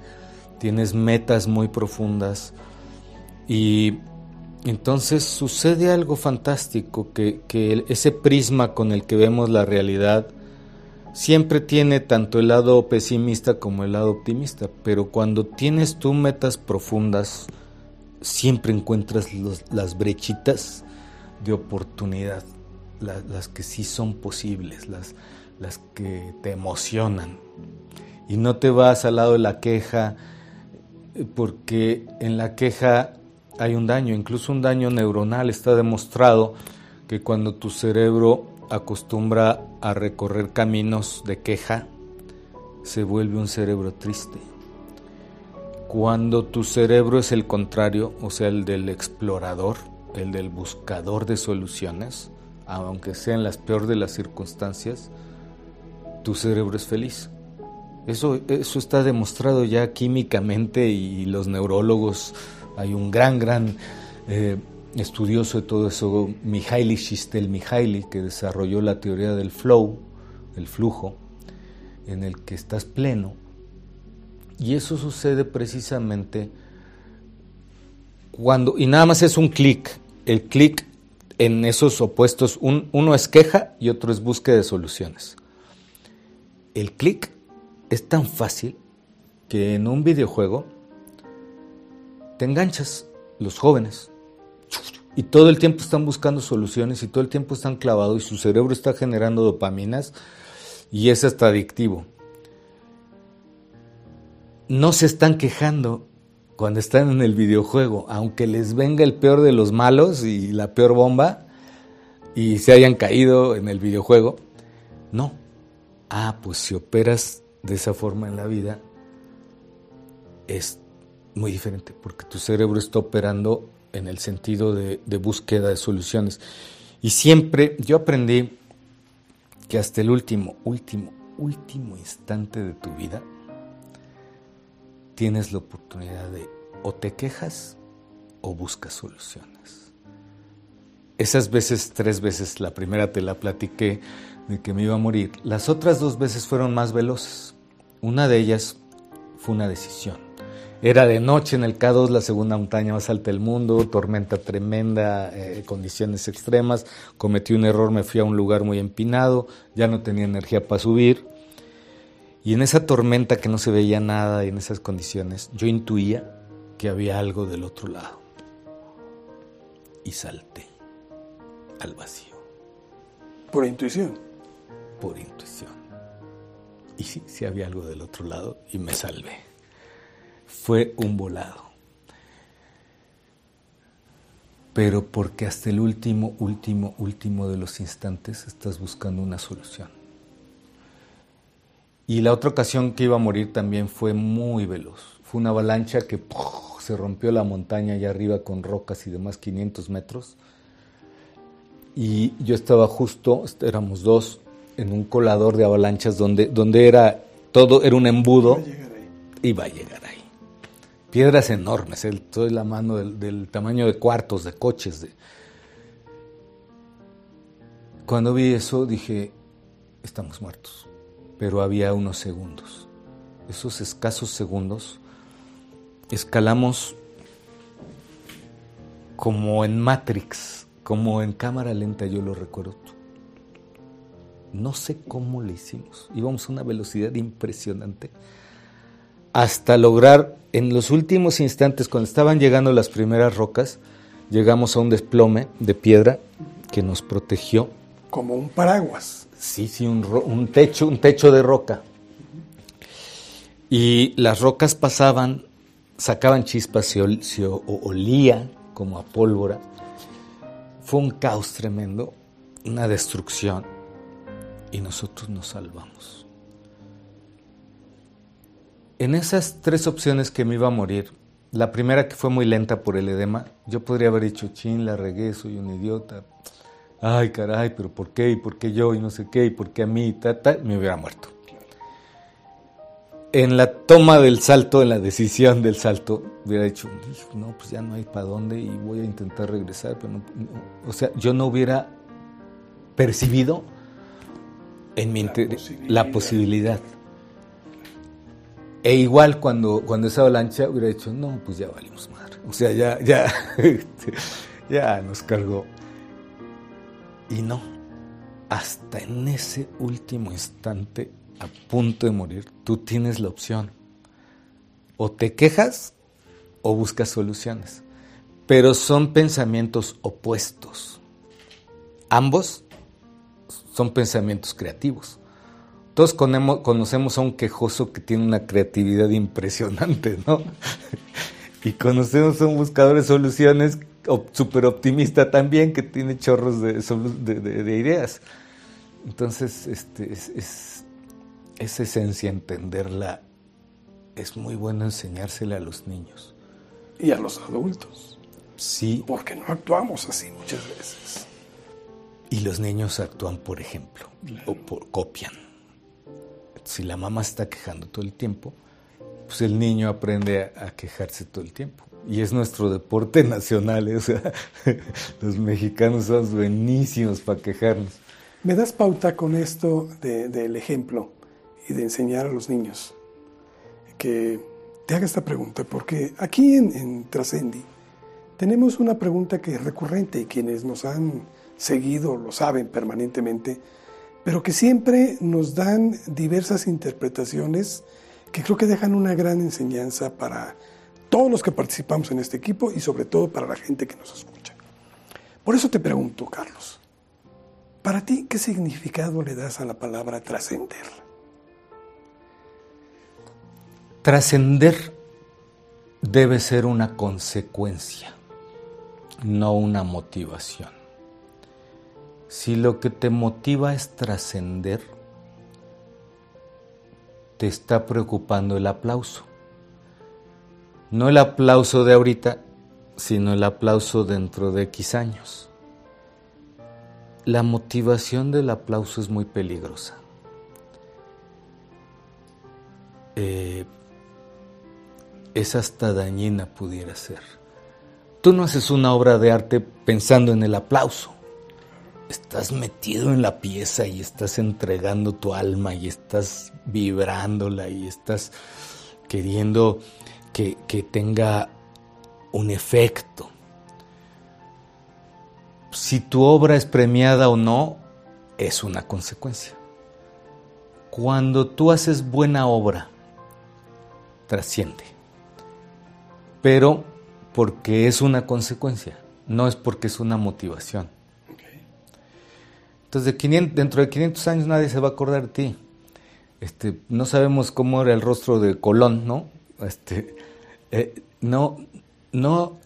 tienes metas muy profundas. Y entonces sucede algo fantástico, que, que ese prisma con el que vemos la realidad, siempre tiene tanto el lado pesimista como el lado optimista, pero cuando tienes tú metas profundas, siempre encuentras las brechitas de oportunidad, las que sí son posibles, las, las que te emocionan. Y no te vas al lado de la queja, porque en la queja hay un daño, incluso un daño neuronal. Está demostrado que cuando tu cerebro acostumbra a recorrer caminos de queja, se vuelve un cerebro triste. Cuando tu cerebro es el contrario, o sea, el del explorador, el del buscador de soluciones, aunque sean las peores de las circunstancias, tu cerebro es feliz. Eso, eso está demostrado ya químicamente y los neurólogos, hay un gran, gran eh, estudioso de todo eso, Mihaly Csikszentmihalyi, que desarrolló la teoría del flow, el flujo, en el que estás pleno. Y eso sucede precisamente cuando, y nada más es un clic, el clic en esos opuestos, uno es queja y otro es búsqueda de soluciones. El clic es tan fácil que en un videojuego te enganchas, los jóvenes, y todo el tiempo están buscando soluciones y todo el tiempo están clavados y su cerebro está generando dopaminas y es hasta adictivo. No se están quejando cuando están en el videojuego, aunque les venga el peor de los malos y la peor bomba y se hayan caído en el videojuego. No. Ah, pues si operas de esa forma en la vida, es muy diferente, porque tu cerebro está operando en el sentido de, búsqueda de soluciones. Y siempre yo aprendí que hasta el último, último, último instante de tu vida tienes la oportunidad de o te quejas o buscas soluciones. Esas veces, tres veces, la primera te la platiqué de que me iba a morir. Las otras dos veces fueron más veloces. Una de ellas fue una decisión. Era de noche en el K2, la segunda montaña más alta del mundo, tormenta tremenda, eh, condiciones extremas. Cometí un error, me fui a un lugar muy empinado, ya no tenía energía para subir. Y en esa tormenta que no se veía nada y en esas condiciones, yo intuía que había algo del otro lado. Y salté al vacío. Por intuición. Por intuición. Y sí, sí había algo del otro lado y me salvé fue un volado. Pero porque hasta el último, último, último de los instantes estás buscando una solución. Y la otra ocasión que iba a morir también fue muy veloz. Fue una avalancha que se rompió la montaña allá arriba con rocas y demás 500 metros. Y yo estaba justo, éramos dos, en un colador de avalanchas donde, donde era todo, era un embudo. Iba a llegar ahí piedras enormes, el, toda la mano del, tamaño de cuartos, de coches. De... Cuando vi eso dije, estamos muertos, pero había unos segundos. Esos escasos segundos escalamos como en Matrix, como en cámara lenta, yo lo recuerdo. No sé cómo lo hicimos. Íbamos a una velocidad impresionante hasta lograr en los últimos instantes, cuando estaban llegando las primeras rocas, llegamos a un desplome de piedra que nos protegió. Como un paraguas. Sí, sí, un, techo, un techo de roca. Y las rocas pasaban, sacaban chispas, se, se olía como a pólvora. Fue un caos tremendo, una destrucción. Y nosotros nos salvamos. En esas tres opciones que me iba a morir, la primera que fue muy lenta por el edema, yo podría haber dicho, chin, la regué, soy un idiota. Ay, caray, pero ¿por qué? ¿Y por qué yo? Y no sé qué, ¿y por qué a mí? Ta, ta, me hubiera muerto. En la toma del salto, en la decisión del salto, hubiera dicho, no, pues ya no hay para dónde y voy a intentar regresar. Pero no, o sea, yo no hubiera percibido en mi la posibilidad. E igual cuando, cuando esa avalancha hubiera dicho, no, pues ya valimos madre. O sea, ya, ya, ya nos cargó. Y no, hasta en ese último instante, a punto de morir, tú tienes la opción. O te quejas o buscas soluciones. Pero son pensamientos opuestos. Ambos son pensamientos creativos. Todos conocemos a un quejoso que tiene una creatividad impresionante, ¿no? y conocemos a un buscador de soluciones súper optimista también que tiene chorros de, ideas. Entonces, este, es, es, es esencia entenderla. Es muy bueno enseñársela a los niños. Y a los adultos. Sí. Porque no actuamos así muchas veces. Y los niños actúan por ejemplo, o por, copian si la mamá está quejando todo el tiempo, pues el niño aprende a, quejarse todo el tiempo. Y es nuestro deporte nacional. ¿eh? O sea, los mexicanos son buenísimos para quejarnos. ¿Me das pauta con esto del ejemplo y de enseñar a los niños? Que te haga esta pregunta, porque aquí en, en Trascendi tenemos una pregunta que es recurrente y quienes nos han seguido lo saben permanentemente, pero que siempre nos dan diversas interpretaciones que creo que dejan una gran enseñanza para todos los que participamos en este equipo y sobre todo para la gente que nos escucha. Por eso te pregunto, Carlos, para ti, ¿qué significado le das a la palabra trascender? Trascender debe ser una consecuencia, no una motivación. Si lo que te motiva es trascender, te está preocupando el aplauso. No el aplauso de ahorita, sino el aplauso dentro de X años. La motivación del aplauso es muy peligrosa. Eh, es hasta dañina pudiera ser. Tú no haces una obra de arte pensando en el aplauso estás metido en la pieza y estás entregando tu alma y estás vibrándola y estás queriendo que, tenga un efecto. Si tu obra es premiada o no, es una consecuencia. Cuando tú haces buena obra, trasciende. Pero porque es una consecuencia, no es porque es una motivación. Entonces, dentro de 500 años nadie se va a acordar de ti. Este, no sabemos cómo era el rostro de Colón, ¿no? Este, eh, no, no,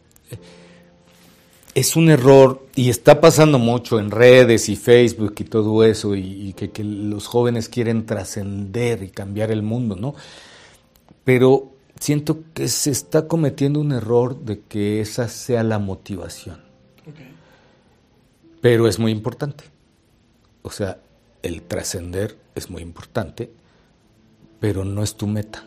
es un error y está pasando mucho en redes y Facebook y todo eso y, que, que, los jóvenes quieren trascender y cambiar el mundo, ¿no? Pero siento que se está cometiendo un error de que esa sea la motivación. Pero es muy importante. O sea, el trascender es muy importante, pero no es tu meta.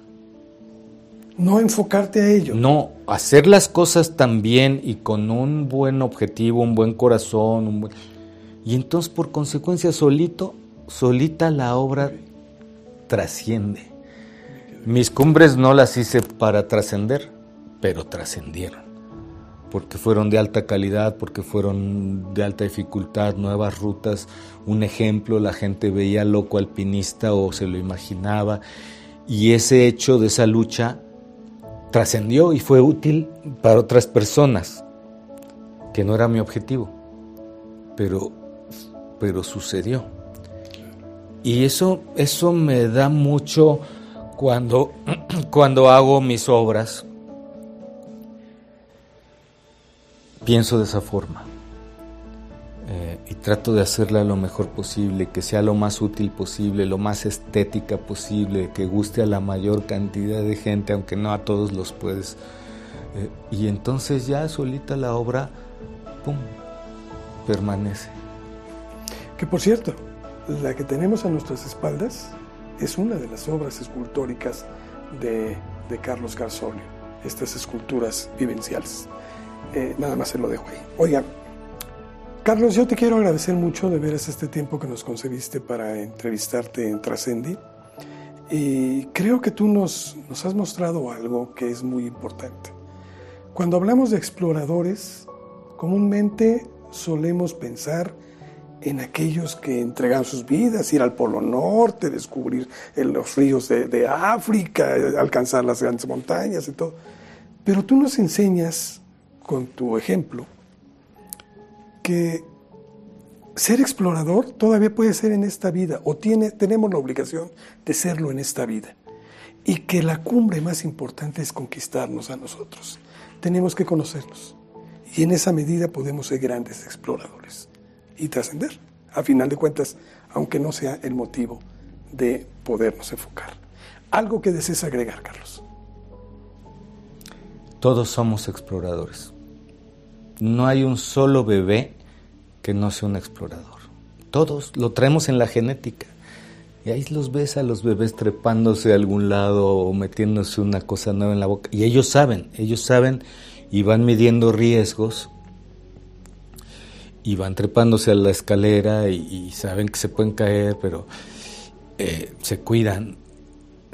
No enfocarte a ello. No, hacer las cosas también y con un buen objetivo, un buen corazón. Y entonces por consecuencia solito, solita la obra trasciende. Mis cumbres no las hice para trascender, pero trascendieron porque fueron de alta calidad, porque fueron de alta dificultad, nuevas rutas, un ejemplo, la gente veía loco alpinista o se lo imaginaba, y ese hecho de esa lucha trascendió y fue útil para otras personas, que no era mi objetivo, pero, pero sucedió. Y eso, eso me da mucho cuando, cuando hago mis obras, pienso de esa forma eh, y trato de hacerla lo mejor posible, que sea lo más útil posible, lo más estética posible, que guste a la mayor cantidad de gente, aunque no a todos los puedes. Eh, y entonces ya solita la obra, ¡pum!, permanece. Que por cierto, la que tenemos a nuestras espaldas es una de las obras escultóricas de, Carlos Garzolio, estas esculturas vivenciales. Eh, nada más se lo dejo ahí. Oiga, Carlos, yo te quiero agradecer mucho de veras este tiempo que nos concebiste para entrevistarte en Trascendi. Y creo que tú nos, nos has mostrado algo que es muy importante. Cuando hablamos de exploradores, comúnmente solemos pensar en aquellos que entregan sus vidas, ir al Polo Norte, descubrir los ríos de, de África, alcanzar las grandes montañas y todo. Pero tú nos enseñas con tu ejemplo, que ser explorador todavía puede ser en esta vida, o tiene, tenemos la obligación de serlo en esta vida, y que la cumbre más importante es conquistarnos a nosotros. Tenemos que conocernos, y en esa medida podemos ser grandes exploradores y trascender, a final de cuentas, aunque no sea el motivo de podernos enfocar. Algo que desees agregar, Carlos. Todos somos exploradores. No hay un solo bebé que no sea un explorador. Todos lo traemos en la genética. Y ahí los ves a los bebés trepándose a algún lado o metiéndose una cosa nueva en la boca. Y ellos saben, ellos saben y van midiendo riesgos y van trepándose a la escalera y, saben que se pueden caer, pero eh, se cuidan.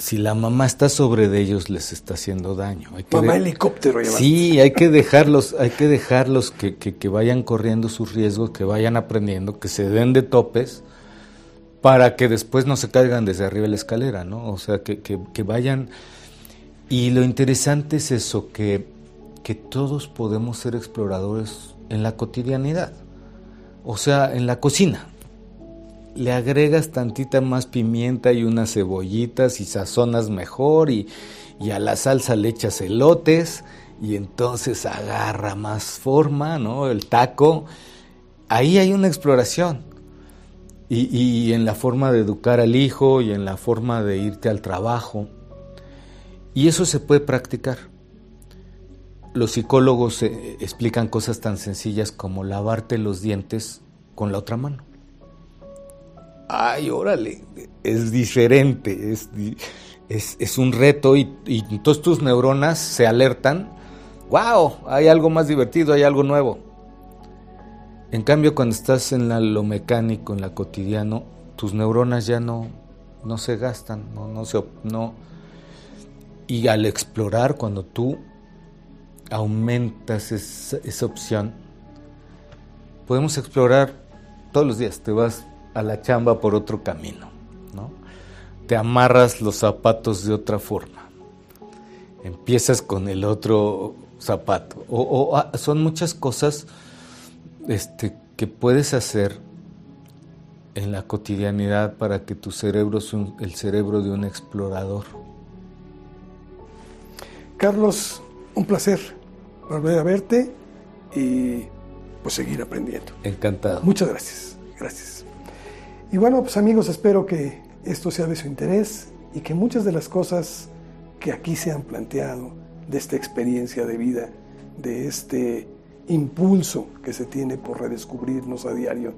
Si la mamá está sobre de ellos, les está haciendo daño. Hay mamá helicóptero. Sí, hay que dejarlos, hay que dejarlos que, que, vayan corriendo sus riesgos, que vayan aprendiendo, que se den de topes, para que después no se caigan desde arriba de la escalera, ¿no? O sea, que, que vayan... Y lo interesante es eso, que, que todos podemos ser exploradores en la cotidianidad. O sea, en la cocina. Le agregas tantita más pimienta y unas cebollitas y sazonas mejor y, a la salsa le echas elotes y entonces agarra más forma, ¿no? El taco. Ahí hay una exploración. Y, y, en la forma de educar al hijo y en la forma de irte al trabajo. Y eso se puede practicar. Los psicólogos eh, explican cosas tan sencillas como lavarte los dientes con la otra mano. Ay, órale, es diferente, es, es, un reto y, y entonces tus neuronas se alertan, wow, hay algo más divertido, hay algo nuevo. En cambio, cuando estás en lo mecánico, en lo cotidiano, tus neuronas ya no, no se gastan, no, no se... No, y al explorar, cuando tú aumentas esa, opción, podemos explorar todos los días. Te vas a la chamba por otro camino, ¿no? Te amarras los zapatos de otra forma. Empiezas con el otro zapato. O, ah, son muchas cosas este, que puedes hacer en la cotidianidad para que tu cerebro sea el cerebro de un explorador. Carlos, un placer volver a verte y pues seguir aprendiendo. Encantado. Muchas gracias. Gracias. Y bueno, pues amigos, espero que esto sea de su interés y que muchas de las cosas que aquí se han planteado de esta experiencia de vida, de este impulso que se tiene por redescubrirnos a diario,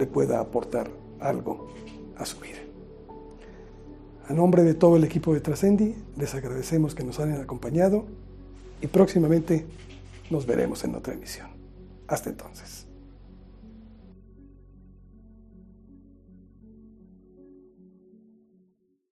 le pueda aportar algo a su vida. A nombre de todo el equipo de Trascendi, les agradecemos que nos hayan acompañado y próximamente nos veremos en otra emisión. Hasta entonces.